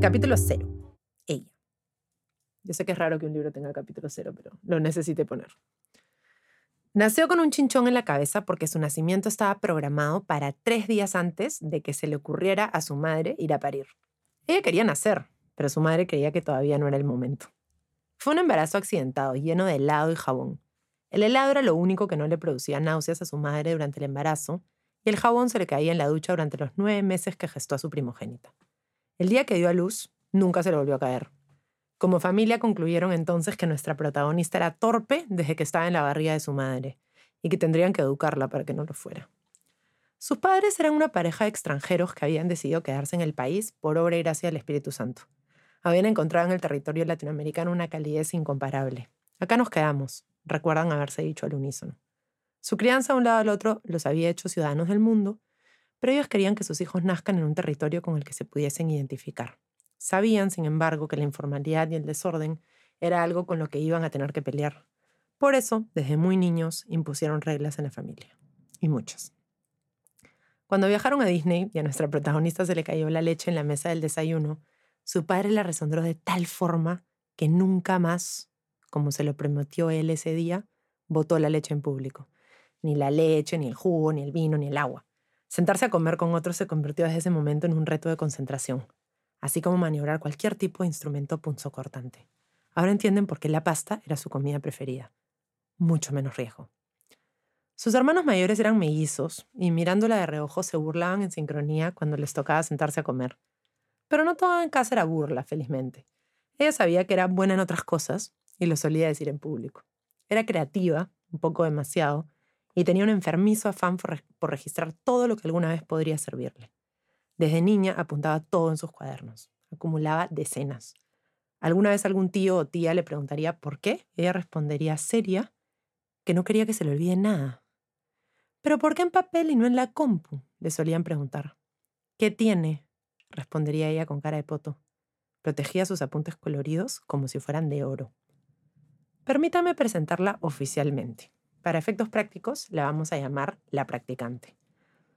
Capítulo 0. Ella. Yo sé que es raro que un libro tenga capítulo 0, pero lo necesité poner. Nació con un chinchón en la cabeza porque su nacimiento estaba programado para tres días antes de que se le ocurriera a su madre ir a parir. Ella quería nacer, pero su madre creía que todavía no era el momento. Fue un embarazo accidentado, lleno de helado y jabón. El helado era lo único que no le producía náuseas a su madre durante el embarazo, y el jabón se le caía en la ducha durante los nueve meses que gestó a su primogénita. El día que dio a luz, nunca se le volvió a caer. Como familia concluyeron entonces que nuestra protagonista era torpe desde que estaba en la barriga de su madre y que tendrían que educarla para que no lo fuera. Sus padres eran una pareja de extranjeros que habían decidido quedarse en el país por obra y gracia del Espíritu Santo. Habían encontrado en el territorio latinoamericano una calidez incomparable. Acá nos quedamos, recuerdan haberse dicho al unísono. Su crianza a un lado al otro los había hecho ciudadanos del mundo, pero ellos querían que sus hijos nazcan en un territorio con el que se pudiesen identificar. Sabían, sin embargo, que la informalidad y el desorden era algo con lo que iban a tener que pelear. Por eso, desde muy niños, impusieron reglas en la familia. Y muchas. Cuando viajaron a Disney y a nuestra protagonista se le cayó la leche en la mesa del desayuno, su padre la resondró de tal forma que nunca más, como se lo prometió él ese día, botó la leche en público. Ni la leche, ni el jugo, ni el vino, ni el agua. Sentarse a comer con otros se convirtió desde ese momento en un reto de concentración así como maniobrar cualquier tipo de instrumento punzocortante. Ahora entienden por qué la pasta era su comida preferida. Mucho menos riesgo. Sus hermanos mayores eran mellizos y mirándola de reojo se burlaban en sincronía cuando les tocaba sentarse a comer. Pero no todo en casa era burla, felizmente. Ella sabía que era buena en otras cosas y lo solía decir en público. Era creativa, un poco demasiado, y tenía un enfermizo afán por, registrar todo lo que alguna vez podría servirle. Desde niña apuntaba todo en sus cuadernos, acumulaba decenas. Alguna vez algún tío o tía le preguntaría por qué, ella respondería seria que no quería que se le olvide nada. ¿Pero por qué en papel y no en la compu? le solían preguntar. ¿Qué tiene? respondería ella con cara de poto. Protegía sus apuntes coloridos como si fueran de oro. Permítame presentarla oficialmente. Para efectos prácticos, la vamos a llamar la practicante.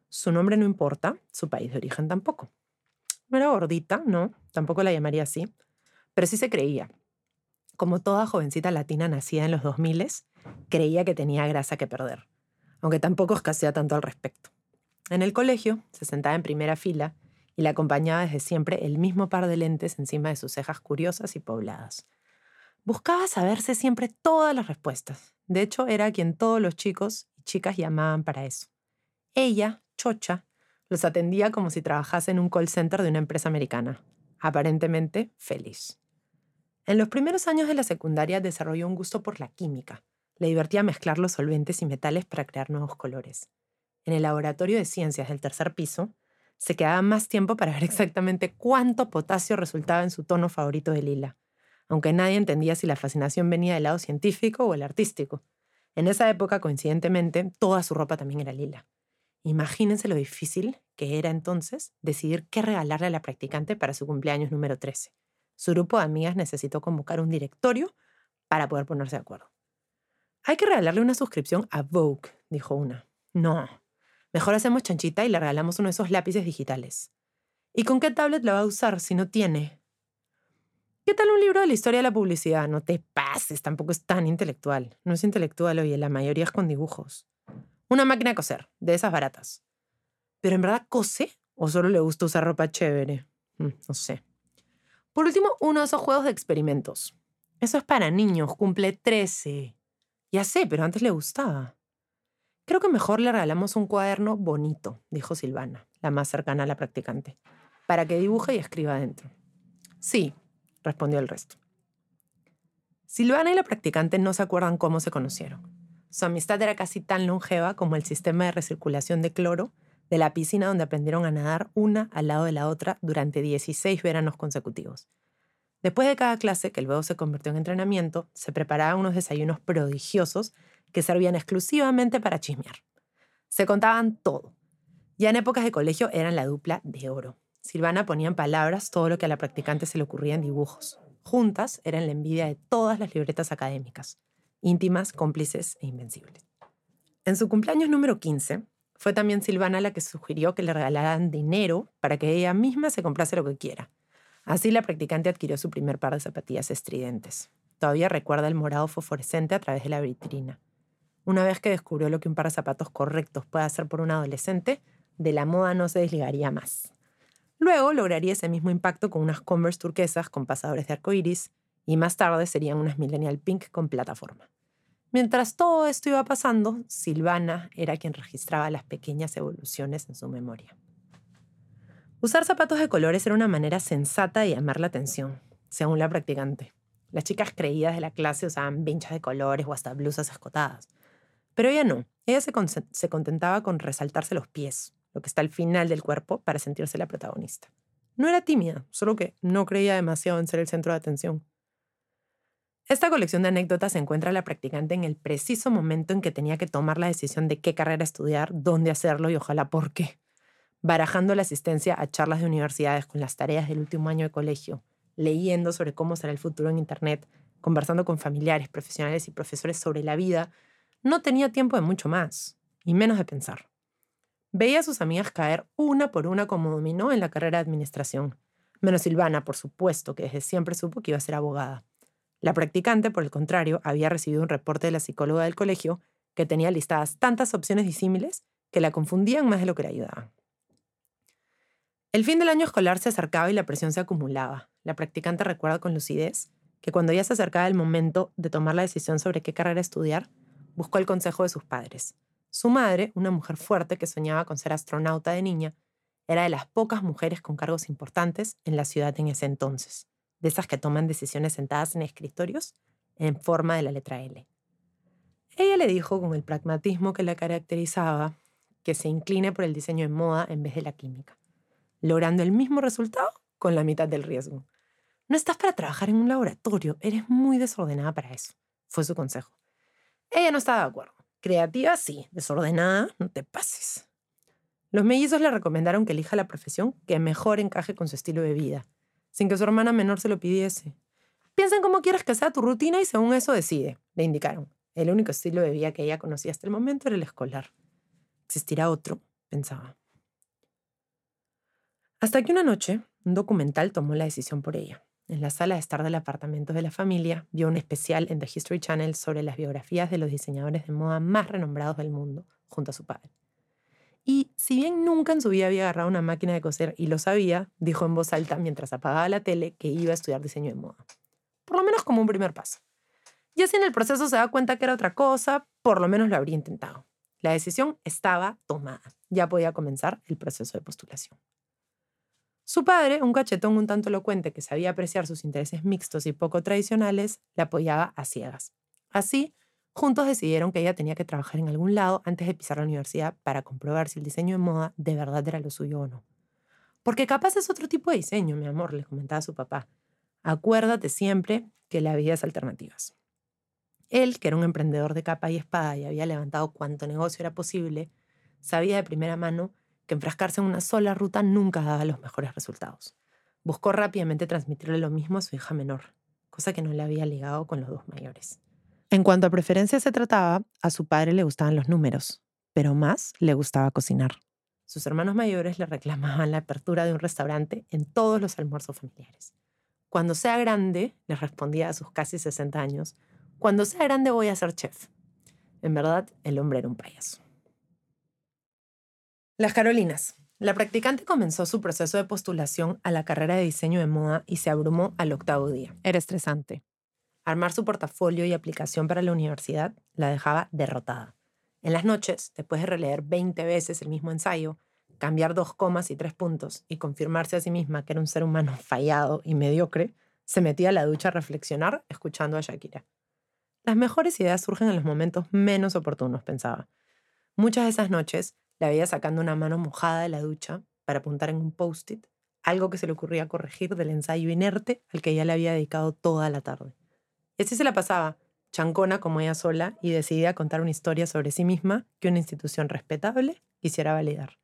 Su nombre no importa, su país de origen tampoco. No era gordita, no, tampoco la llamaría así, pero sí se creía. Como toda jovencita latina nacida en los 2000, creía que tenía grasa que perder, aunque tampoco escasea tanto al respecto. En el colegio se sentaba en primera fila y la acompañaba desde siempre el mismo par de lentes encima de sus cejas curiosas y pobladas. Buscaba saberse siempre todas las respuestas. De hecho, era quien todos los chicos y chicas llamaban para eso. Ella chocha, los atendía como si trabajase en un call center de una empresa americana, aparentemente feliz. En los primeros años de la secundaria desarrolló un gusto por la química. Le divertía mezclar los solventes y metales para crear nuevos colores. En el laboratorio de ciencias del tercer piso, se quedaba más tiempo para ver exactamente cuánto potasio resultaba en su tono favorito de lila, aunque nadie entendía si la fascinación venía del lado científico o el artístico. En esa época, coincidentemente, toda su ropa también era lila. Imagínense lo difícil que era entonces decidir qué regalarle a la practicante para su cumpleaños número 13. Su grupo de amigas necesitó convocar un directorio para poder ponerse de acuerdo. Hay que regalarle una suscripción a Vogue, dijo una. No, mejor hacemos chanchita y le regalamos uno de esos lápices digitales. ¿Y con qué tablet la va a usar si no tiene? ¿Qué tal un libro de la historia de la publicidad? No te pases, tampoco es tan intelectual. No es intelectual, oye, la mayoría es con dibujos. Una máquina de coser, de esas baratas. ¿Pero en verdad cose o solo le gusta usar ropa chévere? Mm, no sé. Por último, uno de esos juegos de experimentos. Eso es para niños, cumple 13. Ya sé, pero antes le gustaba. Creo que mejor le regalamos un cuaderno bonito, dijo Silvana, la más cercana a la practicante, para que dibuje y escriba adentro. Sí, respondió el resto. Silvana y la practicante no se acuerdan cómo se conocieron. Su amistad era casi tan longeva como el sistema de recirculación de cloro de la piscina donde aprendieron a nadar una al lado de la otra durante 16 veranos consecutivos. Después de cada clase, que luego se convirtió en entrenamiento, se preparaban unos desayunos prodigiosos que servían exclusivamente para chismear. Se contaban todo. Ya en épocas de colegio eran la dupla de oro. Silvana ponía en palabras todo lo que a la practicante se le ocurría en dibujos. Juntas eran la envidia de todas las libretas académicas íntimas, cómplices e invencibles. En su cumpleaños número 15, fue también Silvana la que sugirió que le regalaran dinero para que ella misma se comprase lo que quiera. Así la practicante adquirió su primer par de zapatillas estridentes. Todavía recuerda el morado fosforescente a través de la vitrina. Una vez que descubrió lo que un par de zapatos correctos puede hacer por un adolescente, de la moda no se desligaría más. Luego lograría ese mismo impacto con unas Converse turquesas con pasadores de arcoiris y más tarde serían unas Millennial Pink con plataforma. Mientras todo esto iba pasando, Silvana era quien registraba las pequeñas evoluciones en su memoria. Usar zapatos de colores era una manera sensata de llamar la atención, según la practicante. Las chicas creídas de la clase usaban vinchas de colores o hasta blusas escotadas. Pero ella no. Ella se contentaba con resaltarse los pies, lo que está al final del cuerpo, para sentirse la protagonista. No era tímida, solo que no creía demasiado en ser el centro de atención. Esta colección de anécdotas encuentra la practicante en el preciso momento en que tenía que tomar la decisión de qué carrera estudiar, dónde hacerlo y ojalá por qué. Barajando la asistencia a charlas de universidades con las tareas del último año de colegio, leyendo sobre cómo será el futuro en Internet, conversando con familiares, profesionales y profesores sobre la vida, no tenía tiempo de mucho más, y menos de pensar. Veía a sus amigas caer una por una como dominó en la carrera de administración, menos Silvana, por supuesto, que desde siempre supo que iba a ser abogada. La practicante, por el contrario, había recibido un reporte de la psicóloga del colegio que tenía listadas tantas opciones disímiles que la confundían más de lo que la ayudaban. El fin del año escolar se acercaba y la presión se acumulaba. La practicante recuerda con lucidez que cuando ya se acercaba el momento de tomar la decisión sobre qué carrera estudiar, buscó el consejo de sus padres. Su madre, una mujer fuerte que soñaba con ser astronauta de niña, era de las pocas mujeres con cargos importantes en la ciudad en ese entonces, de esas que toman decisiones sentadas en escritorios en forma de la letra L. Ella le dijo con el pragmatismo que la caracterizaba que se incline por el diseño de moda en vez de la química logrando el mismo resultado con la mitad del riesgo. No estás para trabajar en un laboratorio, eres muy desordenada para eso, fue su consejo. Ella no estaba de acuerdo. Creativa sí, desordenada, no te pases. Los mellizos le recomendaron que elija la profesión que mejor encaje con su estilo de vida, sin que su hermana menor se lo pidiese. Piensa en cómo quieres que sea tu rutina y según eso decide, le indicaron. El único estilo de vida que ella conocía hasta el momento era el escolar. ¿Existirá otro? pensaba. Hasta que una noche, un documental tomó la decisión por ella. En la sala de estar del apartamento de la familia, vio un especial en The History Channel sobre las biografías de los diseñadores de moda más renombrados del mundo, junto a su padre. Y si bien nunca en su vida había agarrado una máquina de coser y lo sabía, dijo en voz alta mientras apagaba la tele que iba a estudiar diseño de moda. Por lo menos como un primer paso. Y así en el proceso se da cuenta que era otra cosa, por lo menos lo habría intentado. La decisión estaba tomada. Ya podía comenzar el proceso de postulación. Su padre, un cachetón un tanto elocuente que sabía apreciar sus intereses mixtos y poco tradicionales, la apoyaba a ciegas. Así, juntos decidieron que ella tenía que trabajar en algún lado antes de pisar la universidad para comprobar si el diseño de moda de verdad era lo suyo o no. Porque capaz es otro tipo de diseño, mi amor, le comentaba su papá. Acuérdate siempre que la vida es alternativas. Él, que era un emprendedor de capa y espada y había levantado cuanto negocio era posible, sabía de primera mano que enfrascarse en una sola ruta nunca daba los mejores resultados. Buscó rápidamente transmitirle lo mismo a su hija menor, cosa que no le había ligado con los dos mayores. En cuanto a preferencias se trataba, a su padre le gustaban los números, pero más le gustaba cocinar. Sus hermanos mayores le reclamaban la apertura de un restaurante en todos los almuerzos familiares. Cuando sea grande, le respondía a sus casi 60 años, cuando sea grande voy a ser chef. En verdad, el hombre era un payaso. Las Carolinas. La practicante comenzó su proceso de postulación a la carrera de diseño de moda y se abrumó al octavo día. Era estresante. Armar su portafolio y aplicación para la universidad la dejaba derrotada. En las noches, después de releer 20 veces el mismo ensayo, cambiar dos comas y tres puntos y confirmarse a sí misma que era un ser humano fallado y mediocre, se metía a la ducha a reflexionar escuchando a Shakira. Las mejores ideas surgen en los momentos menos oportunos, pensaba. Muchas de esas noches la veía sacando una mano mojada de la ducha para apuntar en un post-it algo que se le ocurría corregir del ensayo inerte al que ella le había dedicado toda la tarde. Y así se la pasaba, chancona como ella sola, y decidía contar una historia sobre sí misma que una institución respetable quisiera validar.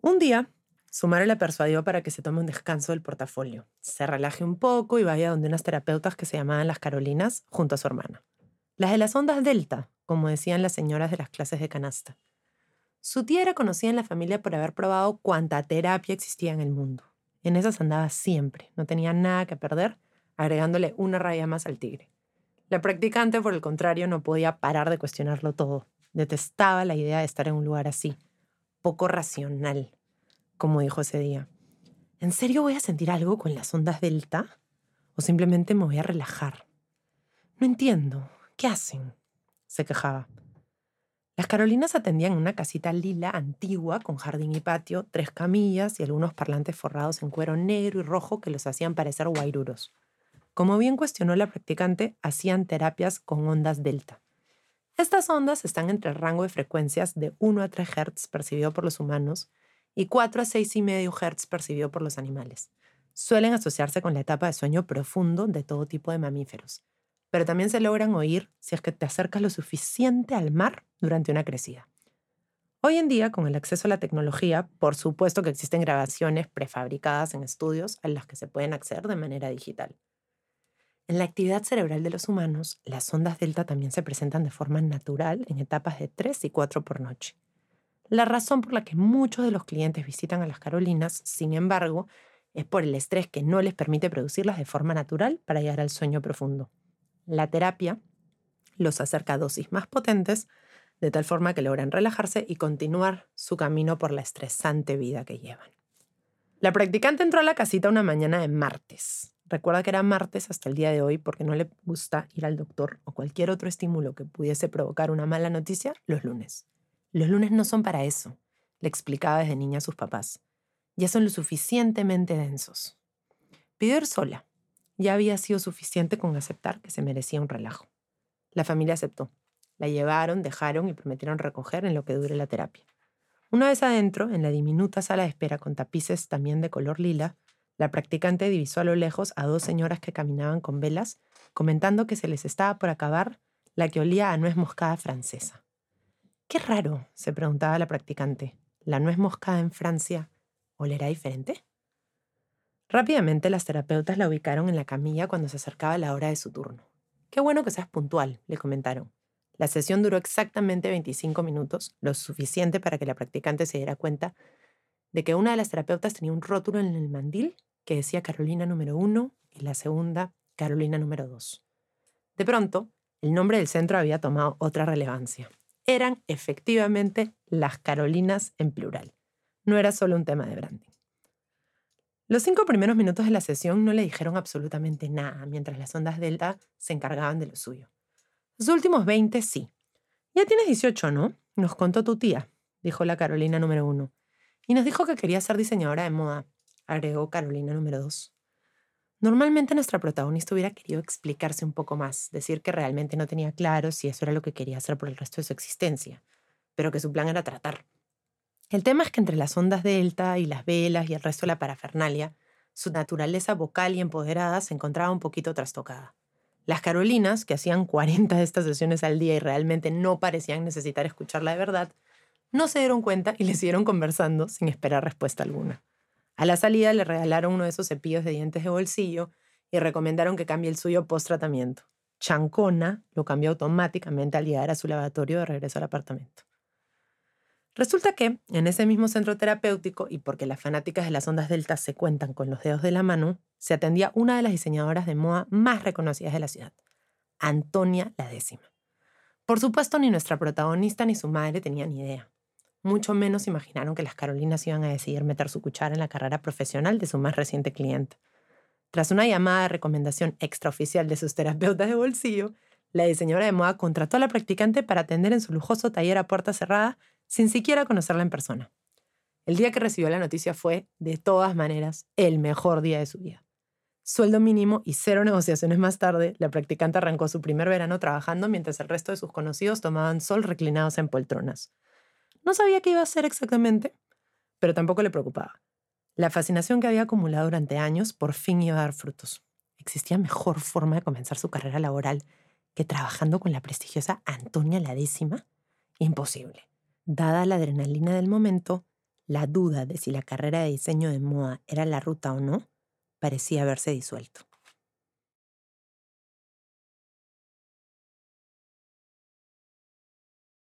Un día, su madre la persuadió para que se tome un descanso del portafolio, se relaje un poco y vaya donde unas terapeutas que se llamaban las Carolinas junto a su hermana. Las de las ondas delta, como decían las señoras de las clases de canasta. Su tía era conocida en la familia por haber probado cuanta terapia existía en el mundo. En esas andaba siempre, no tenía nada que perder, agregándole una raya más al tigre. La practicante, por el contrario, no podía parar de cuestionarlo todo. Detestaba la idea de estar en un lugar así, poco racional, como dijo ese día. ¿En serio voy a sentir algo con las ondas delta? ¿O simplemente me voy a relajar? No entiendo. ¿Qué hacen? se quejaba. Las Carolinas atendían en una casita lila antigua con jardín y patio, tres camillas y algunos parlantes forrados en cuero negro y rojo que los hacían parecer guairuros. Como bien cuestionó la practicante, hacían terapias con ondas delta. Estas ondas están entre el rango de frecuencias de 1 a 3 Hz percibido por los humanos y 4 a 6,5 Hz percibido por los animales. Suelen asociarse con la etapa de sueño profundo de todo tipo de mamíferos pero también se logran oír si es que te acercas lo suficiente al mar durante una crecida. Hoy en día, con el acceso a la tecnología, por supuesto que existen grabaciones prefabricadas en estudios a las que se pueden acceder de manera digital. En la actividad cerebral de los humanos, las ondas delta también se presentan de forma natural en etapas de 3 y 4 por noche. La razón por la que muchos de los clientes visitan a las Carolinas, sin embargo, es por el estrés que no les permite producirlas de forma natural para llegar al sueño profundo. La terapia los acerca a dosis más potentes, de tal forma que logran relajarse y continuar su camino por la estresante vida que llevan. La practicante entró a la casita una mañana de martes. Recuerda que era martes hasta el día de hoy porque no le gusta ir al doctor o cualquier otro estímulo que pudiese provocar una mala noticia los lunes. Los lunes no son para eso, le explicaba desde niña a sus papás. Ya son lo suficientemente densos. Pidió ir sola, ya había sido suficiente con aceptar que se merecía un relajo. La familia aceptó. La llevaron, dejaron y prometieron recoger en lo que dure la terapia. Una vez adentro, en la diminuta sala de espera con tapices también de color lila, la practicante divisó a lo lejos a dos señoras que caminaban con velas, comentando que se les estaba por acabar la que olía a nuez moscada francesa. Qué raro, se preguntaba la practicante. ¿La nuez moscada en Francia olerá diferente? Rápidamente las terapeutas la ubicaron en la camilla cuando se acercaba la hora de su turno. Qué bueno que seas puntual, le comentaron. La sesión duró exactamente 25 minutos, lo suficiente para que la practicante se diera cuenta de que una de las terapeutas tenía un rótulo en el mandil que decía Carolina número 1 y la segunda Carolina número 2. De pronto, el nombre del centro había tomado otra relevancia. Eran efectivamente las Carolinas en plural. No era solo un tema de branding. Los cinco primeros minutos de la sesión no le dijeron absolutamente nada, mientras las ondas delta se encargaban de lo suyo. Los últimos 20 sí. Ya tienes 18, ¿no? Nos contó tu tía, dijo la Carolina número uno. Y nos dijo que quería ser diseñadora de moda, agregó Carolina número dos. Normalmente nuestra protagonista hubiera querido explicarse un poco más, decir que realmente no tenía claro si eso era lo que quería hacer por el resto de su existencia, pero que su plan era tratar, el tema es que entre las ondas delta y las velas y el resto de la parafernalia, su naturaleza vocal y empoderada se encontraba un poquito trastocada. Las Carolinas, que hacían 40 de estas sesiones al día y realmente no parecían necesitar escucharla de verdad, no se dieron cuenta y le siguieron conversando sin esperar respuesta alguna. A la salida le regalaron uno de esos cepillos de dientes de bolsillo y recomendaron que cambie el suyo post-tratamiento. Chancona lo cambió automáticamente al llegar a su lavatorio de regreso al apartamento. Resulta que en ese mismo centro terapéutico, y porque las fanáticas de las ondas delta se cuentan con los dedos de la mano, se atendía una de las diseñadoras de moda más reconocidas de la ciudad, Antonia la décima. Por supuesto, ni nuestra protagonista ni su madre tenían idea. Mucho menos imaginaron que las Carolinas iban a decidir meter su cuchara en la carrera profesional de su más reciente cliente. Tras una llamada de recomendación extraoficial de sus terapeutas de bolsillo, la diseñadora de moda contrató a la practicante para atender en su lujoso taller a puerta cerrada sin siquiera conocerla en persona. El día que recibió la noticia fue, de todas maneras, el mejor día de su vida. Sueldo mínimo y cero negociaciones más tarde, la practicante arrancó su primer verano trabajando mientras el resto de sus conocidos tomaban sol reclinados en poltronas. No sabía qué iba a hacer exactamente, pero tampoco le preocupaba. La fascinación que había acumulado durante años por fin iba a dar frutos. Existía mejor forma de comenzar su carrera laboral que trabajando con la prestigiosa Antonia la décima. Imposible. Dada la adrenalina del momento, la duda de si la carrera de diseño de moda era la ruta o no parecía haberse disuelto.